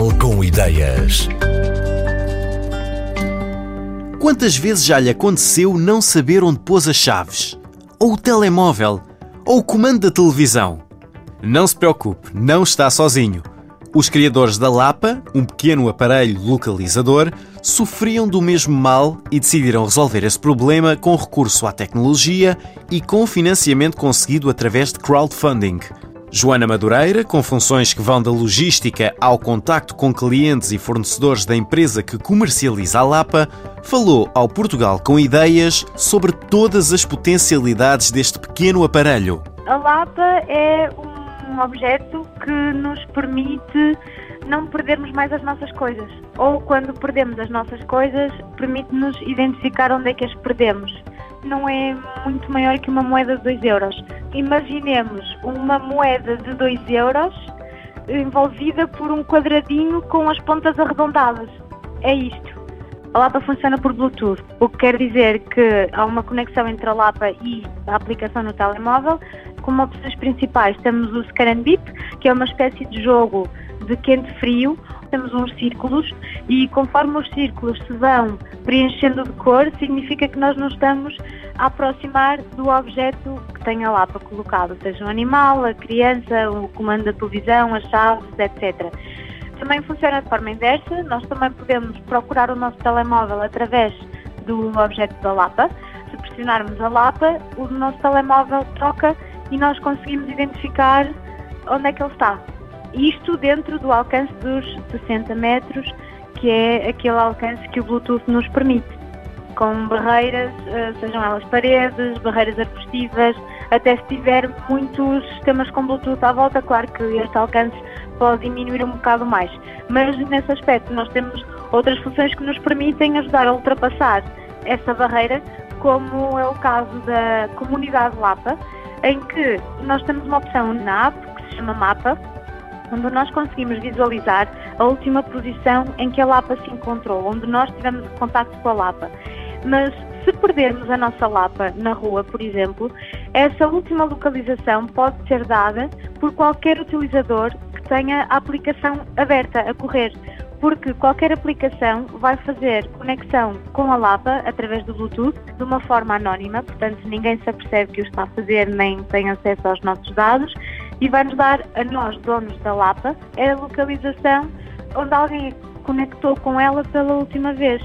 Portugal com ideias. Quantas vezes já lhe aconteceu não saber onde pôs as chaves? Ou o telemóvel? Ou o comando da televisão? Não se preocupe, não está sozinho. Os criadores da Lapa, um pequeno aparelho localizador, sofriam do mesmo mal e decidiram resolver esse problema com recurso à tecnologia e com financiamento conseguido através de crowdfunding. Joana Madureira, com funções que vão da logística ao contacto com clientes e fornecedores da empresa que comercializa a Lapa, falou ao Portugal com ideias sobre todas as potencialidades deste pequeno aparelho. A Lapa é um objeto que nos permite não perdermos mais as nossas coisas. Ou quando perdemos as nossas coisas, permite-nos identificar onde é que as perdemos não é muito maior que uma moeda de 2 euros. Imaginemos uma moeda de 2 euros envolvida por um quadradinho com as pontas arredondadas. É isto. A Lapa funciona por Bluetooth, o que quer dizer que há uma conexão entre a Lapa e a aplicação no telemóvel. Como opções principais temos o Scan and Beep, que é uma espécie de jogo de quente-frio, temos uns círculos e conforme os círculos se vão preenchendo de cor, significa que nós nos estamos a aproximar do objeto que tem a lapa colocado, seja um animal, a criança, o comando da televisão, as chaves, etc. Também funciona de forma inversa, nós também podemos procurar o nosso telemóvel através do objeto da lapa. Se pressionarmos a lapa, o nosso telemóvel toca e nós conseguimos identificar onde é que ele está. Isto dentro do alcance dos 60 metros, que é aquele alcance que o Bluetooth nos permite, com barreiras, eh, sejam elas paredes, barreiras arbustivas, até se tiver muitos sistemas com Bluetooth à volta, claro que este alcance pode diminuir um bocado mais. Mas nesse aspecto nós temos outras funções que nos permitem ajudar a ultrapassar essa barreira, como é o caso da comunidade Lapa, em que nós temos uma opção na app que se chama Mapa, onde nós conseguimos visualizar a última posição em que a Lapa se encontrou, onde nós tivemos contato com a Lapa. Mas se perdermos a nossa Lapa na rua, por exemplo, essa última localização pode ser dada por qualquer utilizador que tenha a aplicação aberta a correr, porque qualquer aplicação vai fazer conexão com a Lapa através do Bluetooth de uma forma anónima, portanto ninguém se apercebe que o está a fazer nem tem acesso aos nossos dados e vai-nos dar a nós, donos da Lapa, a localização onde alguém conectou com ela pela última vez.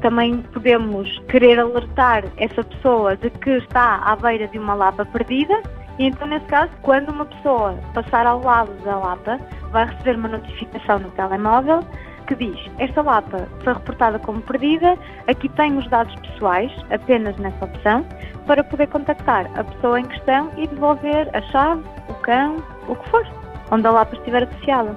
Também podemos querer alertar essa pessoa de que está à beira de uma Lapa perdida e então, nesse caso, quando uma pessoa passar ao lado da Lapa, vai receber uma notificação no telemóvel que diz: Esta Lapa foi reportada como perdida, aqui tem os dados pessoais, apenas nessa opção, para poder contactar a pessoa em questão e devolver a chave, cão, o que for, onde a Lapa estiver associada.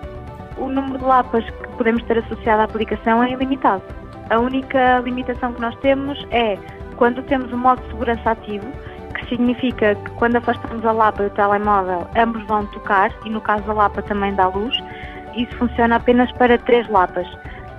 O número de Lapas que podemos ter associado à aplicação é ilimitado. A única limitação que nós temos é quando temos o modo de segurança ativo, que significa que quando afastamos a Lapa e o telemóvel, ambos vão tocar, e no caso da Lapa também dá luz, isso funciona apenas para três lapas.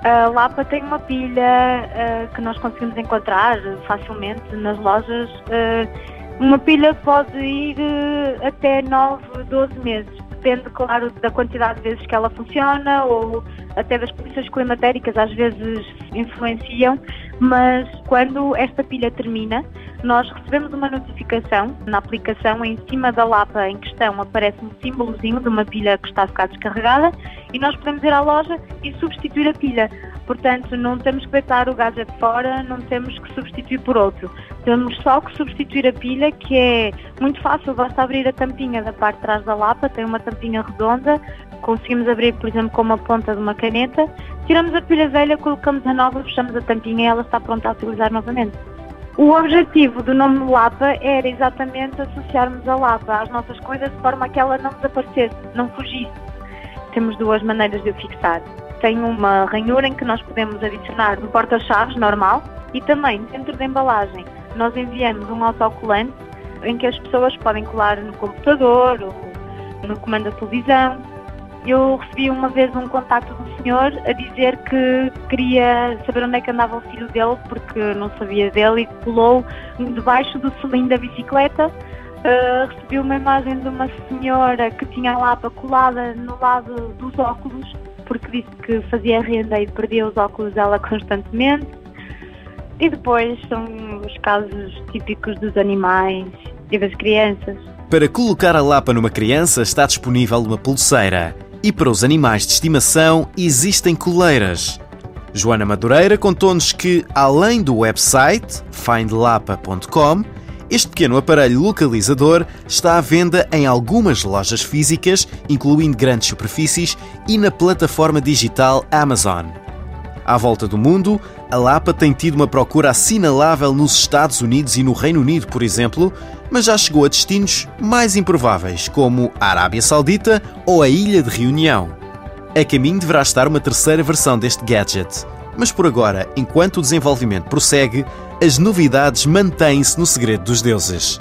A lapa tem uma pilha uh, que nós conseguimos encontrar facilmente nas lojas. Uh, uma pilha pode ir uh, até 9, 12 meses. Depende, claro, da quantidade de vezes que ela funciona ou até das condições climatéricas, às vezes influenciam, mas quando esta pilha termina, nós recebemos uma notificação na aplicação, em cima da lapa em questão aparece um símbolozinho de uma pilha que está a ficar descarregada e nós podemos ir à loja e substituir a pilha. Portanto, não temos que deitar o gadget fora, não temos que substituir por outro. Temos só que substituir a pilha, que é muito fácil, basta abrir a tampinha da parte de trás da lapa, tem uma tampinha redonda, conseguimos abrir, por exemplo, com uma ponta de uma caneta, tiramos a pilha velha, colocamos a nova, fechamos a tampinha e ela está pronta a utilizar novamente. O objetivo do nome Lapa era exatamente associarmos a Lapa às nossas coisas de forma que ela não desaparecesse, não fugisse. Temos duas maneiras de o fixar. Tem uma ranhura em que nós podemos adicionar no porta-chaves normal e também dentro da embalagem nós enviamos um autocolante em que as pessoas podem colar no computador ou no comando da televisão eu recebi uma vez um contacto do senhor a dizer que queria saber onde é que andava o filho dele, porque não sabia dele, e colou debaixo do cilindro da bicicleta. Uh, recebi uma imagem de uma senhora que tinha a lapa colada no lado dos óculos porque disse que fazia renda e perdia os óculos dela constantemente. E depois são os casos típicos dos animais e das crianças. Para colocar a Lapa numa criança está disponível uma pulseira. E para os animais de estimação existem coleiras. Joana Madureira contou-nos que, além do website findlapa.com, este pequeno aparelho localizador está à venda em algumas lojas físicas, incluindo grandes superfícies, e na plataforma digital Amazon. À volta do mundo, a Lapa tem tido uma procura assinalável nos Estados Unidos e no Reino Unido, por exemplo, mas já chegou a destinos mais improváveis, como a Arábia Saudita ou a Ilha de Reunião. A caminho deverá estar uma terceira versão deste gadget, mas por agora, enquanto o desenvolvimento prossegue, as novidades mantêm-se no segredo dos deuses.